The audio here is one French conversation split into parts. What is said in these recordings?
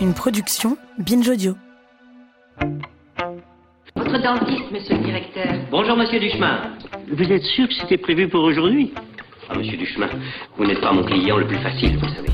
Une production Binge Audio. Votre dentiste, monsieur le directeur. Bonjour, monsieur Duchemin. Vous êtes sûr que c'était prévu pour aujourd'hui? Ah, monsieur Duchemin, vous n'êtes pas mon client le plus facile, vous savez.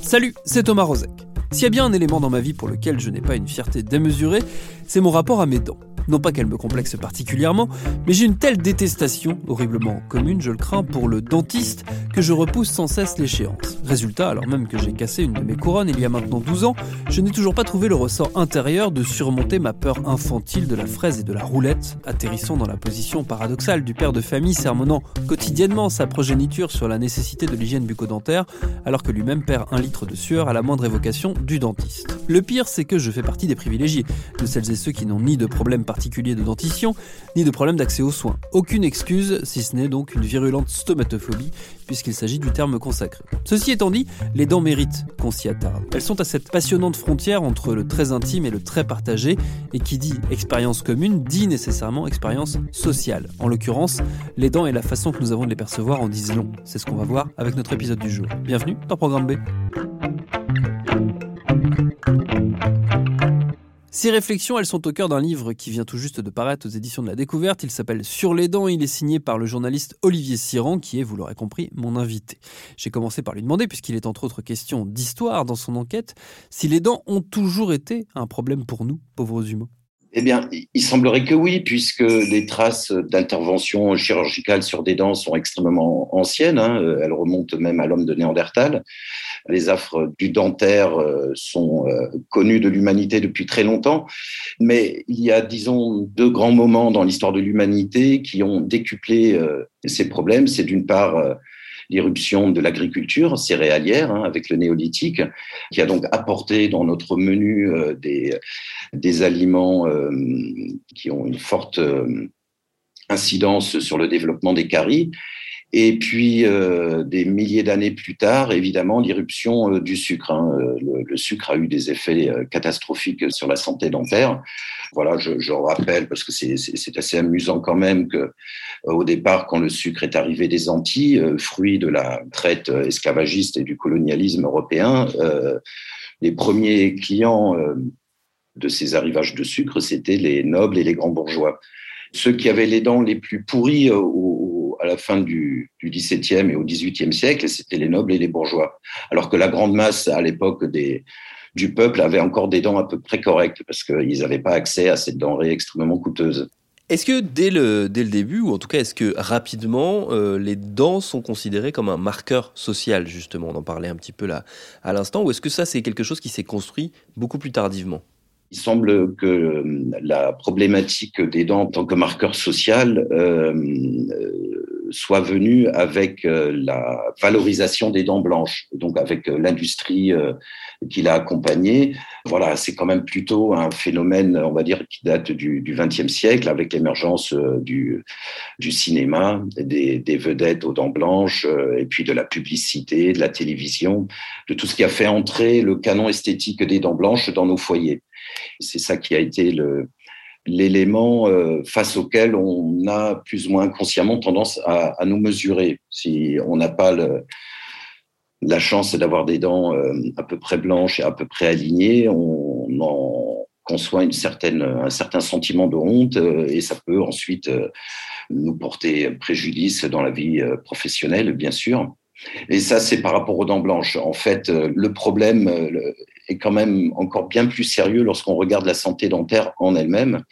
Salut, c'est Thomas Rozek. S'il y a bien un élément dans ma vie pour lequel je n'ai pas une fierté démesurée, c'est mon rapport à mes dents. Non pas qu'elle me complexe particulièrement, mais j'ai une telle détestation, horriblement commune je le crains, pour le dentiste, que je repousse sans cesse l'échéance. Résultat, alors même que j'ai cassé une de mes couronnes il y a maintenant 12 ans, je n'ai toujours pas trouvé le ressort intérieur de surmonter ma peur infantile de la fraise et de la roulette, atterrissant dans la position paradoxale du père de famille sermonnant quotidiennement sa progéniture sur la nécessité de l'hygiène bucco-dentaire, alors que lui-même perd un litre de sueur à la moindre évocation du dentiste. Le pire, c'est que je fais partie des privilégiés, de celles et ceux qui n'ont ni de problème particulier de dentition, ni de problème d'accès aux soins. Aucune excuse, si ce n'est donc une virulente stomatophobie, puisqu'il s'agit du terme consacré. Ceci étant dit, les dents méritent qu'on s'y attarde. Elles sont à cette passionnante frontière entre le très intime et le très partagé, et qui dit expérience commune dit nécessairement expérience sociale. En l'occurrence, les dents et la façon que nous avons de les percevoir en disent long. C'est ce qu'on va voir avec notre épisode du jour. Bienvenue dans Programme B. Ces réflexions, elles sont au cœur d'un livre qui vient tout juste de paraître aux éditions de la Découverte. Il s'appelle Sur les dents. Il est signé par le journaliste Olivier Siran, qui est, vous l'aurez compris, mon invité. J'ai commencé par lui demander, puisqu'il est entre autres question d'histoire dans son enquête, si les dents ont toujours été un problème pour nous, pauvres humains. Eh bien, il semblerait que oui, puisque les traces d'intervention chirurgicale sur des dents sont extrêmement anciennes. Hein. Elles remontent même à l'homme de Néandertal. Les affres du dentaire sont connues de l'humanité depuis très longtemps. Mais il y a, disons, deux grands moments dans l'histoire de l'humanité qui ont décuplé ces problèmes. C'est d'une part l'irruption de l'agriculture céréalière hein, avec le néolithique, qui a donc apporté dans notre menu euh, des, aliments euh, qui ont une forte euh, incidence sur le développement des caries. Et puis, euh, des milliers d'années plus tard, évidemment, l'irruption euh, du sucre. Hein. Le, le, sucre a eu des effets euh, catastrophiques sur la santé dentaire. Voilà, je, je rappelle, parce que c'est assez amusant quand même, que au départ, quand le sucre est arrivé des Antilles, fruit de la traite esclavagiste et du colonialisme européen, les premiers clients de ces arrivages de sucre, c'était les nobles et les grands bourgeois. Ceux qui avaient les dents les plus pourries au, à la fin du, XVIIe et au XVIIIe siècle, c'était les nobles et les bourgeois. Alors que la grande masse, à l'époque du peuple, avait encore des dents à peu près correctes parce qu'ils n'avaient pas accès à cette denrée extrêmement coûteuse. Est-ce que dès le, dès le début, ou en tout cas est-ce que rapidement, euh, les dents sont considérées comme un marqueur social, justement? On en parlait un petit peu là à l'instant, ou est-ce que ça c'est quelque chose qui s'est construit beaucoup plus tardivement? Il semble que la problématique des dents en tant que marqueur social euh, soit venue avec la valorisation des dents blanches, donc avec l'industrie qui l'a accompagnée. Voilà, c'est quand même plutôt un phénomène, on va dire, qui date du XXe siècle, avec l'émergence du, cinéma, des, vedettes aux dents blanches, et puis de la publicité, de la télévision, de tout ce qui a fait entrer le canon esthétique des dents blanches dans nos foyers. C'est ça qui a été le, l'élément euh, face auquel on a plus ou moins inconsciemment tendance à, nous mesurer. Si on n'a pas la chance d'avoir des dents euh, à peu près blanches et à peu près alignées, on en conçoit une certaine, un certain sentiment de honte euh, et ça peut ensuite nous porter préjudice dans la vie professionnelle, bien sûr. Et ça, c'est par rapport aux dents blanches. En fait, le problème est quand même encore bien plus sérieux lorsqu'on regarde la santé dentaire en elle-même.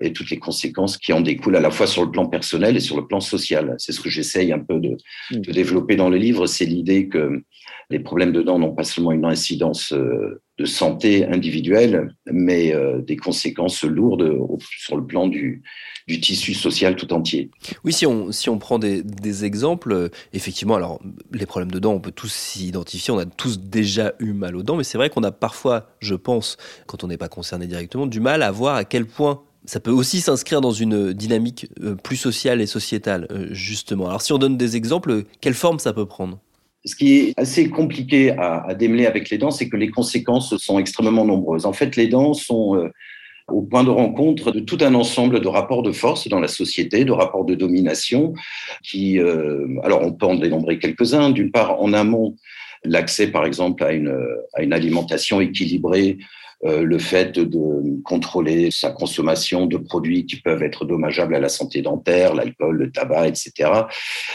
Et toutes les conséquences qui en découlent à la fois sur le plan personnel et sur le plan social. C'est ce que j'essaye un peu de, mm. de, développer dans le livre, c'est l'idée que les problèmes de dents n'ont pas seulement une incidence euh, de santé individuelle, mais euh, des conséquences lourdes sur le plan du, du tissu social tout entier. Oui, si on, si on prend des, des exemples, euh, effectivement, alors les problèmes de dents, on peut tous s'y identifier, on a tous déjà eu mal aux dents, mais c'est vrai qu'on a parfois, je pense, quand on n'est pas concerné directement, du mal à voir à quel point ça peut aussi s'inscrire dans une dynamique plus sociale et sociétale, justement. Alors si on donne des exemples, quelle forme ça peut prendre? Ce qui est assez compliqué à, démêler avec les dents, c'est que les conséquences sont extrêmement nombreuses. En fait, les dents sont euh, au point de rencontre de tout un ensemble de rapports de force dans la société, de rapports de domination, qui, euh, alors on peut en dénombrer quelques-uns. D'une part, en amont, l'accès, par exemple, à une, à une alimentation équilibrée euh, le fait de contrôler sa consommation de produits qui peuvent être dommageables à la santé dentaire, l'alcool, le tabac, etc.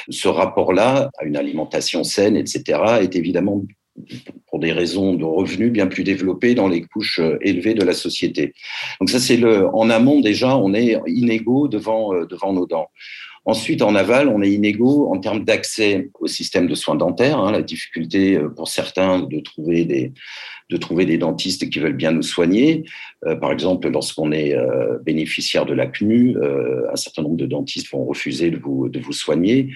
Ce rapport-là à une alimentation saine, etc., est évidemment pour des raisons de revenus bien plus développé dans les couches euh, élevées de la société. Donc ça, c'est le, en amont déjà, on est inégaux devant, euh, devant nos dents. Ensuite, en aval, on est inégaux en termes d'accès au système de soins dentaires. Hein, la difficulté pour certains de trouver des, de trouver des dentistes qui veulent bien nous soigner. Euh, par exemple, lorsqu'on est euh, bénéficiaire de la CNU, euh, un certain nombre de dentistes vont refuser de vous, de vous soigner.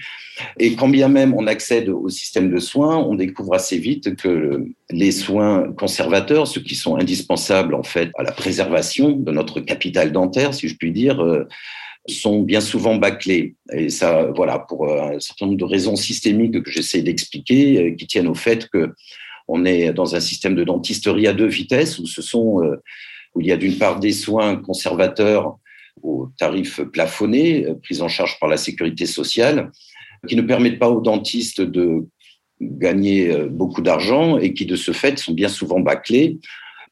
Et quand bien même on accède au système de soins, on découvre assez vite que les soins conservateurs, ceux qui sont indispensables en fait à la préservation de notre capital dentaire, si je puis dire, sont bien souvent bâclés. Et ça, voilà, pour un certain nombre de raisons systémiques que j'essaie d'expliquer, qui tiennent au fait que on est dans un système de dentisterie à deux vitesses où ce sont euh, où il y a d'une part des soins conservateurs aux tarifs plafonnés, euh, pris en charge par la sécurité sociale, qui ne permettent pas aux dentistes de gagner euh, beaucoup d'argent et qui, de ce fait, sont bien souvent bâclés,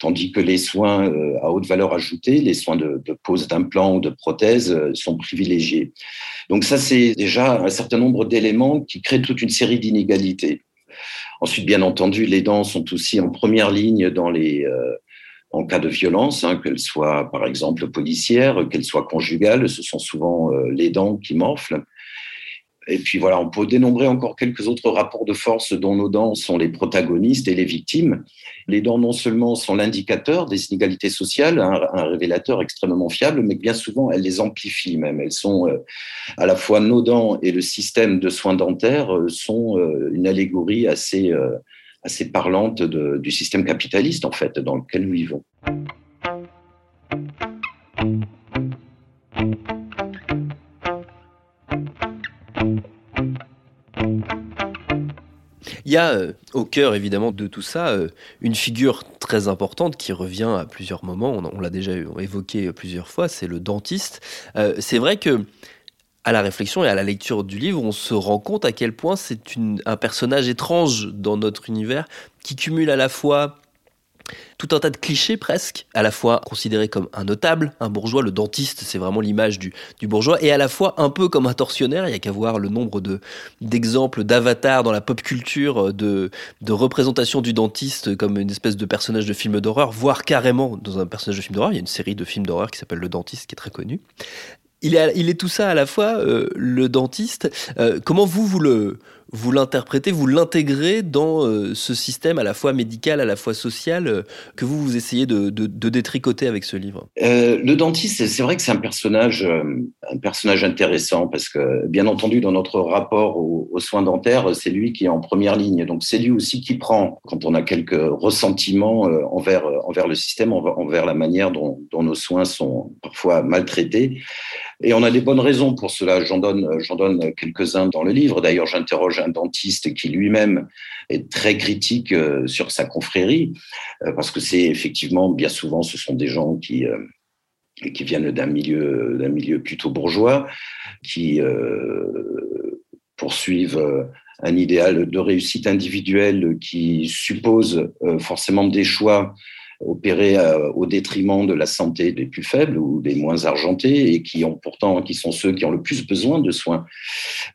tandis que les soins à haute valeur ajoutée, les soins de, pose d'implants ou de prothèses, sont privilégiés. Donc ça, c'est déjà un certain nombre d'éléments qui créent toute une série d'inégalités. Ensuite, bien entendu, les dents sont aussi en première ligne euh, en cas de violence, hein, qu'elles soient par exemple policières, qu'elles soient conjugales, ce sont souvent euh, les dents qui morflent. Et puis voilà, on peut dénombrer encore quelques autres rapports de force dont nos dents sont les protagonistes et les victimes. Les dents non seulement sont l'indicateur des inégalités sociales, un, révélateur extrêmement fiable, mais bien souvent elles les amplifient même. Elles sont euh, à la fois nos dents et le système de soins dentaires euh, sont euh, une allégorie assez, assez parlante du système capitaliste en fait dans lequel nous vivons. Il y a euh, au cœur évidemment de tout ça euh, une figure très importante qui revient à plusieurs moments, on, l'a déjà évoqué plusieurs fois, c'est le dentiste. Euh, c'est vrai que à la réflexion et à la lecture du livre, on se rend compte à quel point c'est un personnage étrange dans notre univers qui cumule à la fois tout un tas de clichés presque, à la fois considéré comme un notable, un bourgeois, le dentiste, c'est vraiment l'image du, bourgeois, et à la fois un peu comme un tortionnaire, il y a qu'à voir le nombre de, d'exemples d'avatars dans la pop culture, de, de représentation du dentiste comme une espèce de personnage de film d'horreur, voire carrément dans un personnage de film d'horreur, il y a une série de films d'horreur qui s'appelle Le Dentiste, qui est très connue. Il est, il est tout ça à la fois, euh, le dentiste. Euh, comment vous, vous le, vous l'interprétez, vous l'intégrez dans euh, ce système à la fois médical, à la fois social, euh, que vous, vous essayez de, détricoter avec ce livre? Euh, Le dentiste, c'est vrai que c'est un personnage, un personnage intéressant parce que, bien entendu, dans notre rapport aux, soins dentaires, c'est lui qui est en première ligne. Donc, c'est lui aussi qui prend, quand on a quelques ressentiments envers, envers le système, envers la manière dont, dont nos soins sont parfois maltraités. Et on a des bonnes raisons pour cela. J'en donne, j'en donne quelques-uns dans le livre. D'ailleurs, j'interroge un dentiste qui lui-même est très critique euh, sur sa confrérie, euh, parce que c'est effectivement, bien souvent, ce sont des gens qui, euh, viennent d'un milieu plutôt bourgeois, qui poursuivent un idéal de réussite individuelle qui suppose forcément des choix opérés euh, au détriment de la santé des plus faibles ou des moins argentés et qui ont pourtant, qui sont ceux qui ont le plus besoin de soins.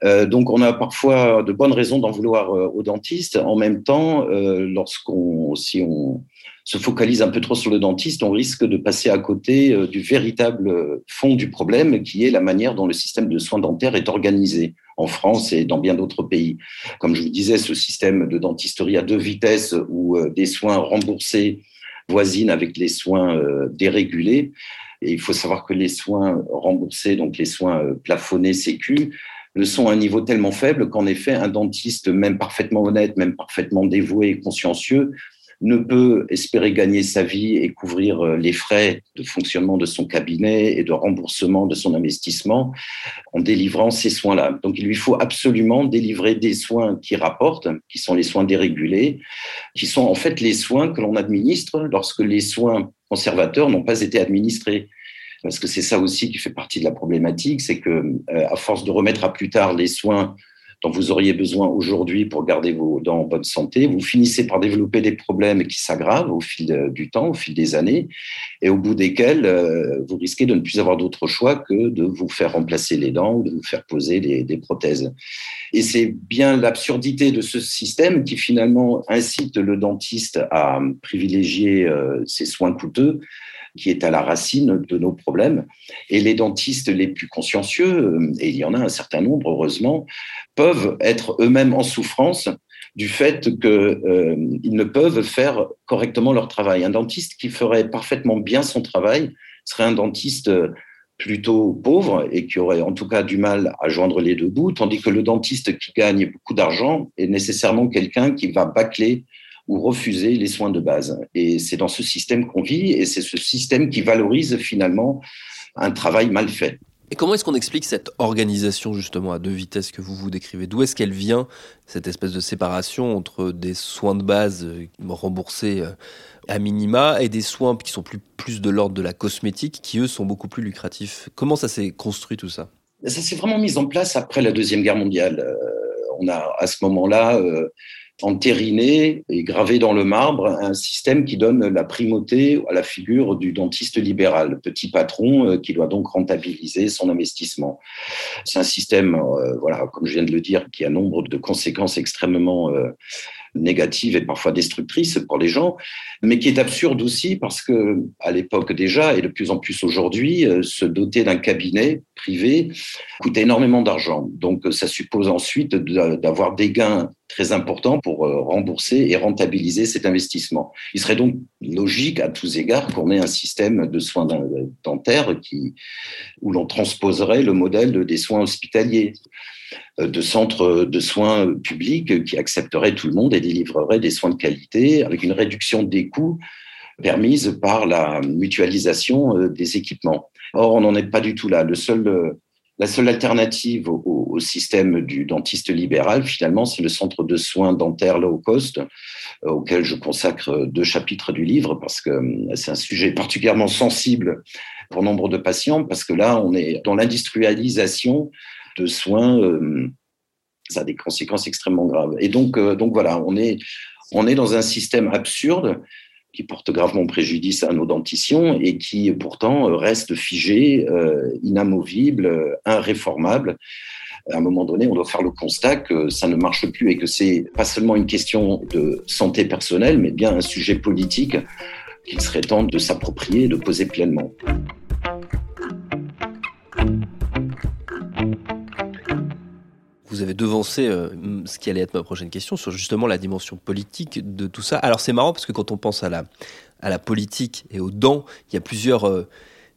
Euh, donc, on a parfois de bonnes raisons d'en vouloir euh, aux dentistes. En même temps, lorsqu'on, si on se focalise un peu trop sur le dentiste, on risque de passer à côté du véritable fond du problème, qui est la manière dont le système de soins dentaires est organisé en France et dans bien d'autres pays. Comme je vous disais, ce système de dentisterie à deux vitesses où des soins remboursés voisine avec les soins euh, dérégulés. Et il faut savoir que les soins remboursés, donc les soins euh, plafonnés sécu, le sont à un niveau tellement faible qu'en effet, un dentiste, même parfaitement honnête, même parfaitement dévoué et consciencieux, ne peut espérer gagner sa vie et couvrir euh, les frais de fonctionnement de son cabinet et de remboursement de son investissement en délivrant ces soins-là. Donc il lui faut absolument délivrer des soins qui rapportent, qui sont les soins dérégulés, qui sont en fait les soins que l'on administre lorsque les soins conservateurs n'ont pas été administrés parce que c'est ça aussi qui fait partie de la problématique, c'est que euh, à force de remettre à plus tard les soins dont vous auriez besoin aujourd'hui pour garder vos dents en bonne santé, vous finissez par développer des problèmes qui s'aggravent au fil du temps, au fil des années, et au bout desquels euh, vous risquez de ne plus avoir d'autre choix que de vous faire remplacer les dents ou de vous faire poser des, prothèses. Et c'est bien l'absurdité de ce système qui finalement incite le dentiste à privilégier euh, ses soins coûteux qui est à la racine de nos problèmes. Et les dentistes les plus consciencieux, euh, et il y en a un certain nombre, heureusement, peuvent être eux-mêmes en souffrance du fait qu'ils euh, ne peuvent faire correctement leur travail. Un dentiste qui ferait parfaitement bien son travail serait un dentiste plutôt pauvre et qui aurait en tout cas du mal à joindre les deux bouts, tandis que le dentiste qui gagne beaucoup d'argent est nécessairement quelqu'un qui va bâcler ou refuser les soins de base. Et c'est dans ce système qu'on vit et c'est ce système qui valorise finalement un travail mal fait. Et comment est-ce qu'on explique cette organisation justement à deux vitesses que vous vous décrivez? D'où est-ce qu'elle vient, cette espèce de séparation entre des soins de base euh, remboursés euh, à minima et des soins qui sont plus, plus de l'ordre de la cosmétique, qui eux sont beaucoup plus lucratifs? Comment ça s'est construit tout ça? Ça s'est vraiment mis en place après la Deuxième Guerre mondiale. Euh, on a à ce moment-là entériné et gravé dans le marbre un système qui donne la primauté à la figure du dentiste libéral, petit patron euh, qui doit donc rentabiliser son investissement. C'est un système, euh, voilà, comme je viens de le dire, qui a nombre de conséquences extrêmement euh, négative et parfois destructrice pour les gens, mais qui est absurde aussi parce que à l'époque déjà et de plus en plus aujourd'hui, euh, se doter d'un cabinet privé coûte énormément d'argent. Donc ça suppose ensuite d'avoir des gains très importants pour euh, rembourser et rentabiliser cet investissement. Il serait donc logique à tous égards qu'on ait un système de soins dentaires qui, où l'on transposerait le modèle des soins hospitaliers. Euh, de centres de soins publics qui accepteraient tout le monde et délivreraient des soins de qualité avec une réduction des coûts permise par la mutualisation euh, des équipements. Or, on n'en est pas du tout là. Euh, la seule alternative au, système du dentiste libéral, finalement, c'est le centre de soins dentaires low cost, auquel je consacre deux chapitres du livre, parce que c'est un sujet particulièrement sensible pour nombre de patients, parce que là, on est dans l'industrialisation de soins, euh, ça a des conséquences extrêmement graves. Et donc, euh, donc voilà, on est, on est dans un système absurde qui porte gravement préjudice à nos dentitions et qui pourtant reste figé, euh, inamovible, irréformable. À un moment donné, on doit faire le constat que ça ne marche plus et que c'est pas seulement une question de santé personnelle, mais bien un sujet politique qu'il serait temps de s'approprier et de poser pleinement. Vous avez devancé euh, ce qui allait être ma prochaine question sur justement la dimension politique de tout ça. Alors c'est marrant parce que quand on pense à la, politique et aux dents, il y a plusieurs euh,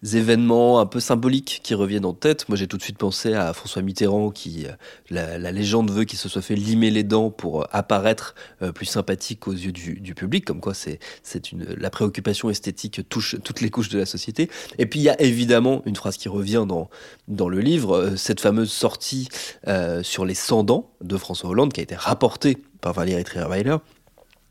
événements un peu symboliques qui reviennent en tête. Moi, j'ai tout de suite pensé à François Mitterrand, qui euh, la, légende veut qu'il se soit fait limer les dents pour euh, apparaître euh, plus sympathique aux yeux du, public. Comme quoi, c'est la préoccupation esthétique touche toutes les couches de la société. Et puis, il y a évidemment une phrase qui revient dans dans le livre, cette fameuse sortie sur les 100 dents de François Hollande, qui a été rapportée par Valérie Trierweiler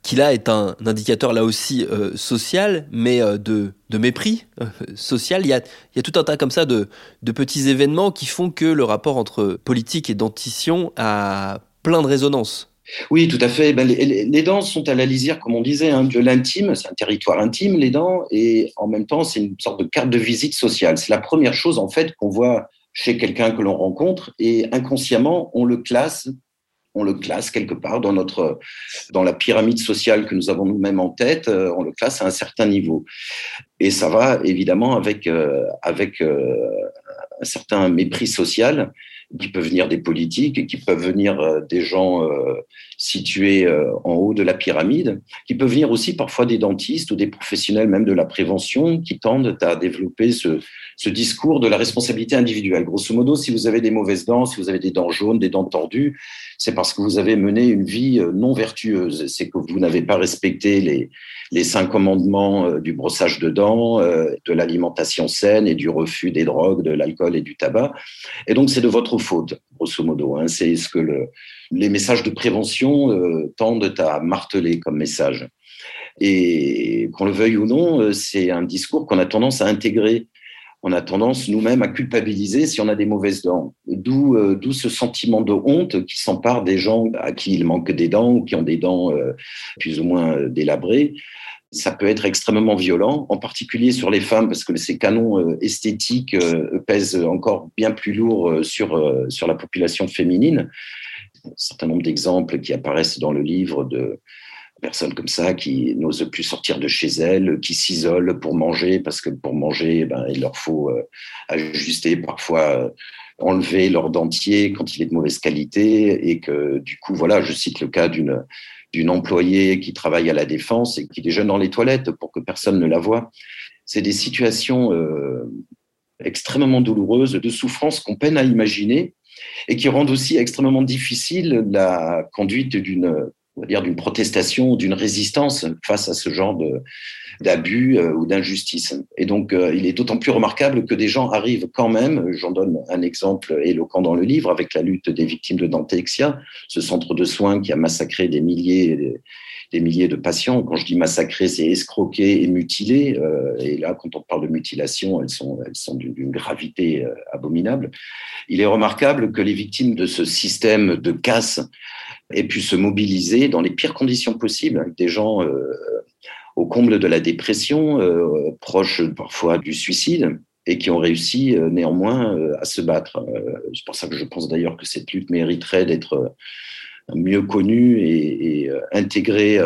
qui là est un indicateur là aussi euh, social, mais euh, de, mépris euh, social. Il y, a, tout un tas comme ça de, de, petits événements qui font que le rapport entre politique et dentition a plein de résonances. Oui, tout à fait. Ben, les, dents sont à la lisière, comme on disait, hein, de l'intime. C'est un territoire intime, les dents, et en même temps, c'est une sorte de carte de visite sociale. C'est la première chose, en fait, qu'on voit chez quelqu'un que l'on rencontre, et inconsciemment, on le classe on le classe quelque part dans notre dans la pyramide sociale que nous avons nous-mêmes en tête, euh, on le classe à un certain niveau. Et ça va évidemment avec euh, avec euh, un certain mépris social qui peut venir des politiques qui peuvent venir euh, des gens euh, situés euh, en haut de la pyramide, qui peuvent venir aussi parfois des dentistes ou des professionnels même de la prévention qui tendent à développer ce, ce discours de la responsabilité individuelle. Grosso modo, si vous avez des mauvaises dents, si vous avez des dents jaunes, des dents tordues, c'est parce que vous avez mené une vie non vertueuse. C'est que vous n'avez pas respecté les, les cinq commandements du brossage de dents, de l'alimentation saine et du refus des drogues, de l'alcool et du tabac. Et donc, c'est de votre faute, grosso modo. Hein. C'est ce que le, les messages de prévention euh, tendent à marteler comme message. Et qu'on le veuille ou non, euh, c'est un discours qu'on a tendance à intégrer. On a tendance nous-mêmes à culpabiliser si on a des mauvaises dents. D'où euh, d'où ce sentiment de honte qui s'empare des gens à qui il manque des dents ou qui ont des dents plus ou moins délabrées ça peut être extrêmement violent, en particulier sur les femmes, parce que ces canons euh, esthétiques euh, pèsent encore bien plus lourd euh, sur, sur la population féminine. Un certain nombre d'exemples qui apparaissent dans le livre de personnes comme ça qui n'osent plus sortir de chez elles, qui s'isolent pour manger, parce que pour manger, ben, il leur faut ajuster parfois enlever leur dentier quand il est de mauvaise qualité et que du coup, voilà, je cite le cas d'une d'une employée qui travaille à la défense et qui déjeune dans les toilettes pour que personne ne la voie. C'est des situations euh, extrêmement douloureuses, de souffrance qu'on peine à imaginer et qui rendent aussi extrêmement difficile la conduite d'une dire, d'une protestation, d'une résistance face à ce genre d'abus euh, ou d'injustice. Et donc, euh, il est d'autant plus remarquable que des gens arrivent quand même, j'en donne un exemple éloquent dans le livre, avec la lutte des victimes de Dantexia, ce centre de soins qui a massacré des milliers des milliers de patients. Quand je dis massacré, c'est escroqué et mutilé. Euh, et là, quand on parle de mutilation, elles sont, elles sont d'une gravité abominable. Il est remarquable que les victimes de ce système de casse et pu se mobiliser dans les pires conditions possibles, avec des gens euh, au comble de la dépression, euh, proches parfois du suicide, et qui ont réussi euh, néanmoins à se battre. C'est pour ça que je pense d'ailleurs que cette lutte mériterait d'être mieux connue et, intégrée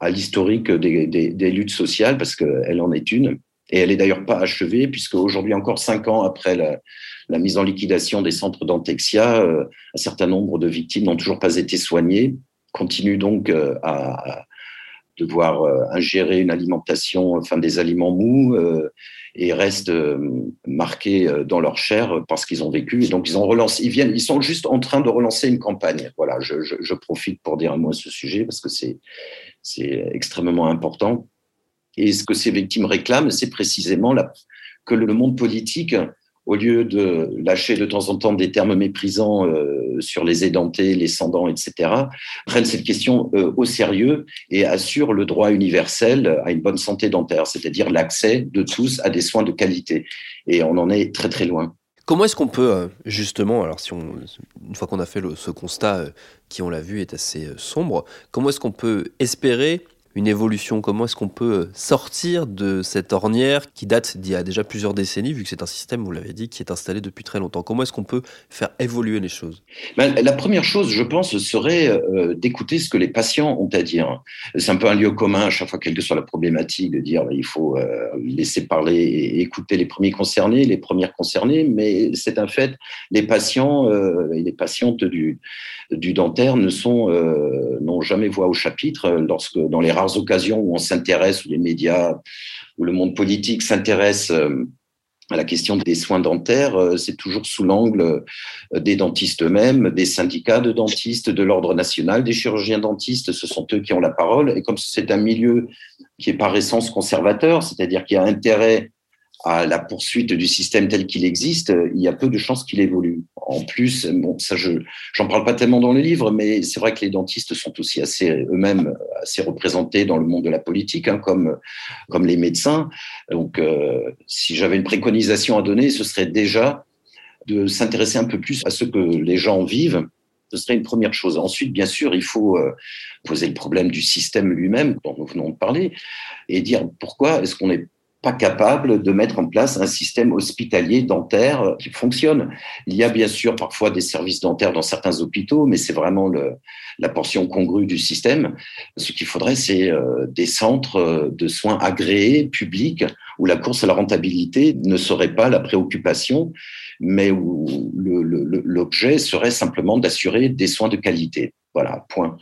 à l'historique des, des, des, luttes sociales, parce qu'elle en est une. Et elle n'est d'ailleurs pas achevée, puisque aujourd'hui, encore cinq ans après la, mise en liquidation des centres d'Antexia, euh, un certain nombre de victimes n'ont toujours pas été soignées, continuent donc euh, à, devoir euh, ingérer une alimentation, enfin des aliments mous, et restent marqués dans leur chair parce qu'ils ont vécu. Et donc ils sont juste en train de relancer une campagne. Voilà, je, profite pour dire un mot à ce sujet parce que c'est extrêmement important. Et ce que ces victimes réclament, c'est précisément que le monde politique au lieu de lâcher de temps en temps des termes méprisants euh, sur les édentés, les sans etc., prennent cette question euh, au sérieux et assurent le droit universel à une bonne santé dentaire, c'est-à-dire l'accès de tous à des soins de qualité. Et on en est très très loin. Comment est-ce qu'on peut euh, justement, alors si on, une fois qu'on a fait ce constat qui on l'a vu est assez sombre, comment est-ce qu'on peut espérer une évolution Comment est-ce qu'on peut sortir de cette ornière qui date d'il y a déjà plusieurs décennies, vu que c'est un système, vous l'avez dit, qui est installé depuis très longtemps Comment est-ce qu'on peut faire évoluer les choses? Ben, La première chose, je pense, serait euh, d'écouter ce que les patients ont à dire. C'est un peu un lieu commun à chaque fois, quelle que soit la problématique, de dire qu'il faut euh, laisser parler et écouter les premiers concernés, les premières concernées, mais c'est un fait, les patients euh, et les patientes du, du dentaire ne sont n'ont jamais voix au chapitre lorsque dans les occasions où on s'intéresse, où les médias, où le monde politique s'intéresse euh, à la question des soins dentaires, euh, c'est toujours sous l'angle euh, des dentistes eux-mêmes, des syndicats de dentistes, de l'ordre national, des chirurgiens dentistes, ce sont eux qui ont la parole. Et comme c'est un milieu qui est par essence conservateur, c'est-à-dire qui a intérêt à la poursuite du système tel qu'il existe, il y a peu de chances qu'il évolue. En plus, bon, ça, je j'en parle pas tellement dans le livre, mais c'est vrai que les dentistes sont aussi eux-mêmes assez représentés dans le monde de la politique, hein, comme comme les médecins. Donc, euh, si j'avais une préconisation à donner, ce serait déjà de s'intéresser un peu plus à ce que les gens vivent Ce serait une première chose. Ensuite, bien sûr, il faut euh, poser le problème du système lui-même, dont nous venons de parler, et dire pourquoi est-ce qu'on n'est pas capable de mettre en place un système hospitalier dentaire qui fonctionne. Il y a bien sûr parfois des services dentaires dans certains hôpitaux, mais c'est vraiment le, la portion congrue du système. Ce qu'il faudrait, c'est euh, des centres de soins agréés, publics, où la course à la rentabilité ne serait pas la préoccupation, mais où l'objet serait simplement d'assurer des soins de qualité. Voilà, point.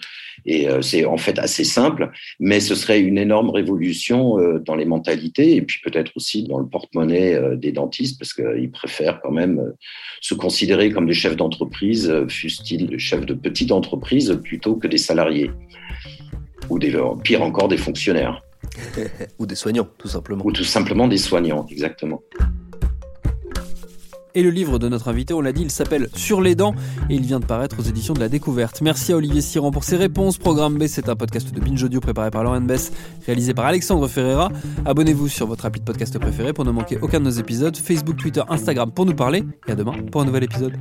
Et euh, c'est en fait assez simple, mais ce serait une énorme révolution euh, dans les mentalités et puis peut-être aussi dans le porte-monnaie euh, des dentistes, parce qu'ils préfèrent quand même se considérer comme des chefs d'entreprise, fussent-ils des chefs de petite entreprise, plutôt que des salariés, ou des, pire encore des fonctionnaires. ou des soignants, tout simplement. Ou tout simplement des soignants, exactement. Et le livre de notre invité, on l'a dit, il s'appelle Sur les dents et il vient de paraître aux éditions de la Découverte. Merci à Olivier Siran pour ses réponses. Programme B, c'est un podcast de Binge Audio préparé par Lauren Bess, réalisé par Alexandre Ferreira. Abonnez-vous sur votre appli de podcast préféré pour ne manquer aucun de nos épisodes. Facebook, Twitter, Instagram pour nous parler. Et à demain pour un nouvel épisode.